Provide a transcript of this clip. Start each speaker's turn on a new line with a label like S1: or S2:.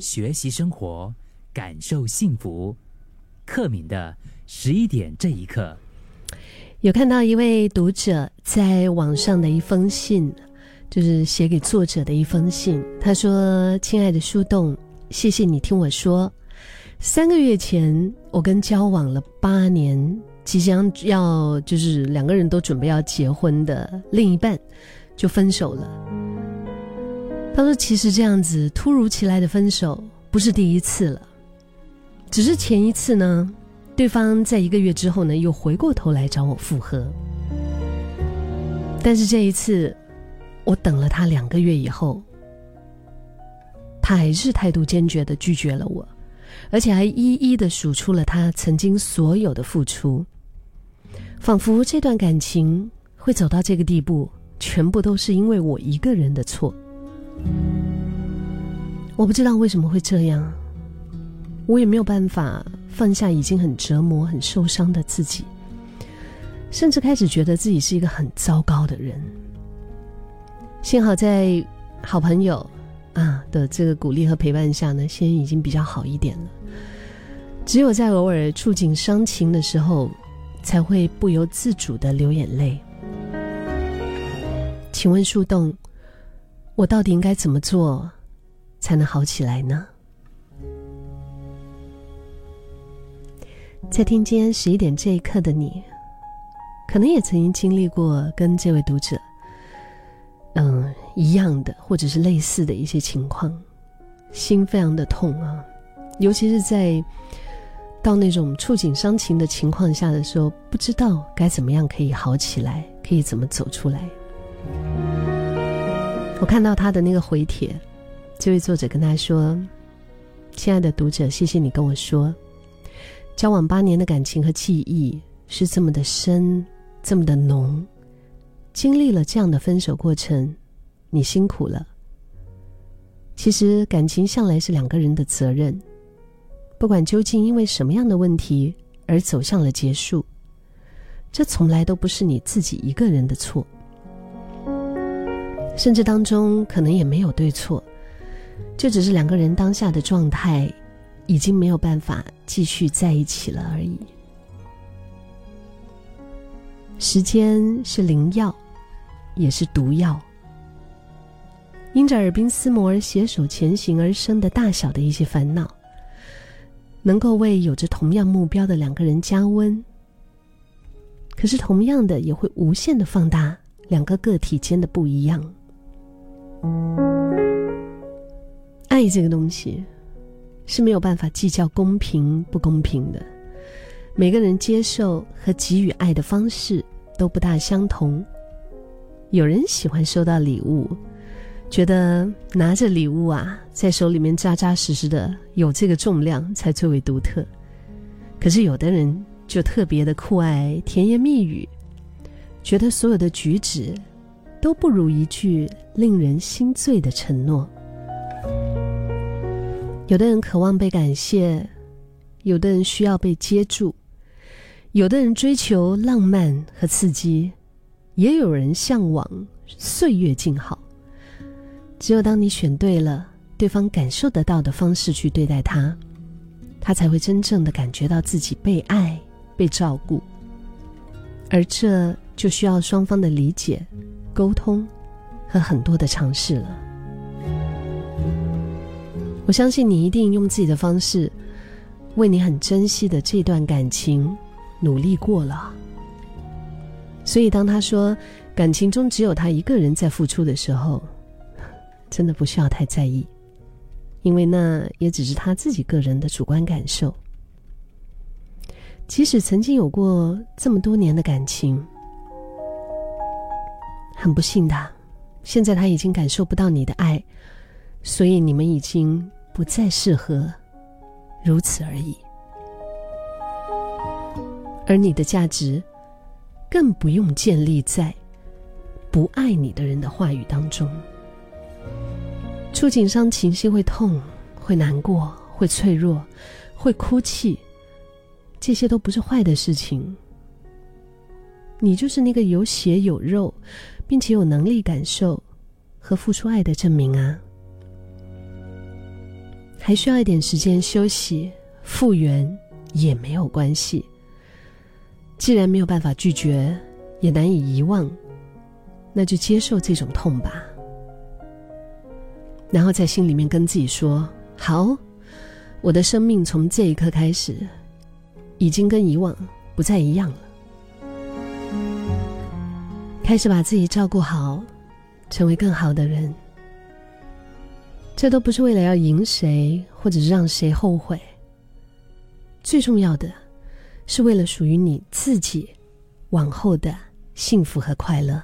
S1: 学习生活，感受幸福。克敏的十一点这一刻，
S2: 有看到一位读者在网上的一封信，就是写给作者的一封信。他说：“亲爱的树洞，谢谢你听我说。三个月前，我跟交往了八年，即将要就是两个人都准备要结婚的另一半，就分手了。”他说：“其实这样子突如其来的分手不是第一次了，只是前一次呢，对方在一个月之后呢又回过头来找我复合。但是这一次，我等了他两个月以后，他还是态度坚决的拒绝了我，而且还一一的数出了他曾经所有的付出，仿佛这段感情会走到这个地步，全部都是因为我一个人的错。”我不知道为什么会这样，我也没有办法放下已经很折磨、很受伤的自己，甚至开始觉得自己是一个很糟糕的人。幸好在好朋友啊的这个鼓励和陪伴下呢，现在已经比较好一点了。只有在偶尔触景伤情的时候，才会不由自主的流眼泪。请问树洞？我到底应该怎么做，才能好起来呢？在听今天十一点这一刻的你，可能也曾经经历过跟这位读者，嗯一样的，或者是类似的一些情况，心非常的痛啊！尤其是在到那种触景伤情的情况下的时候，不知道该怎么样可以好起来，可以怎么走出来。我看到他的那个回帖，这位作者跟他说：“亲爱的读者，谢谢你跟我说，交往八年的感情和记忆是这么的深，这么的浓。经历了这样的分手过程，你辛苦了。其实感情向来是两个人的责任，不管究竟因为什么样的问题而走向了结束，这从来都不是你自己一个人的错。”甚至当中可能也没有对错，就只是两个人当下的状态，已经没有办法继续在一起了而已。时间是灵药，也是毒药。因着耳鬓厮磨而携手前行而生的大小的一些烦恼，能够为有着同样目标的两个人加温。可是同样的，也会无限的放大两个个体间的不一样。爱这个东西是没有办法计较公平不公平的，每个人接受和给予爱的方式都不大相同。有人喜欢收到礼物，觉得拿着礼物啊，在手里面扎扎实实的有这个重量才最为独特。可是有的人就特别的酷爱甜言蜜语，觉得所有的举止。都不如一句令人心醉的承诺。有的人渴望被感谢，有的人需要被接住，有的人追求浪漫和刺激，也有人向往岁月静好。只有当你选对了对方感受得到的方式去对待他，他才会真正的感觉到自己被爱、被照顾。而这就需要双方的理解。沟通和很多的尝试了，我相信你一定用自己的方式，为你很珍惜的这段感情努力过了。所以，当他说感情中只有他一个人在付出的时候，真的不需要太在意，因为那也只是他自己个人的主观感受。即使曾经有过这么多年的感情。很不幸的，现在他已经感受不到你的爱，所以你们已经不再适合，如此而已。而你的价值，更不用建立在不爱你的人的话语当中。触景伤情，心会痛，会难过，会脆弱，会哭泣，这些都不是坏的事情。你就是那个有血有肉。并且有能力感受和付出爱的证明啊！还需要一点时间休息复原也没有关系。既然没有办法拒绝，也难以遗忘，那就接受这种痛吧。然后在心里面跟自己说：“好，我的生命从这一刻开始，已经跟以往不再一样了。开始把自己照顾好，成为更好的人。这都不是为了要赢谁，或者是让谁后悔。最重要的。”是为了属于你自己往后的幸福和快乐。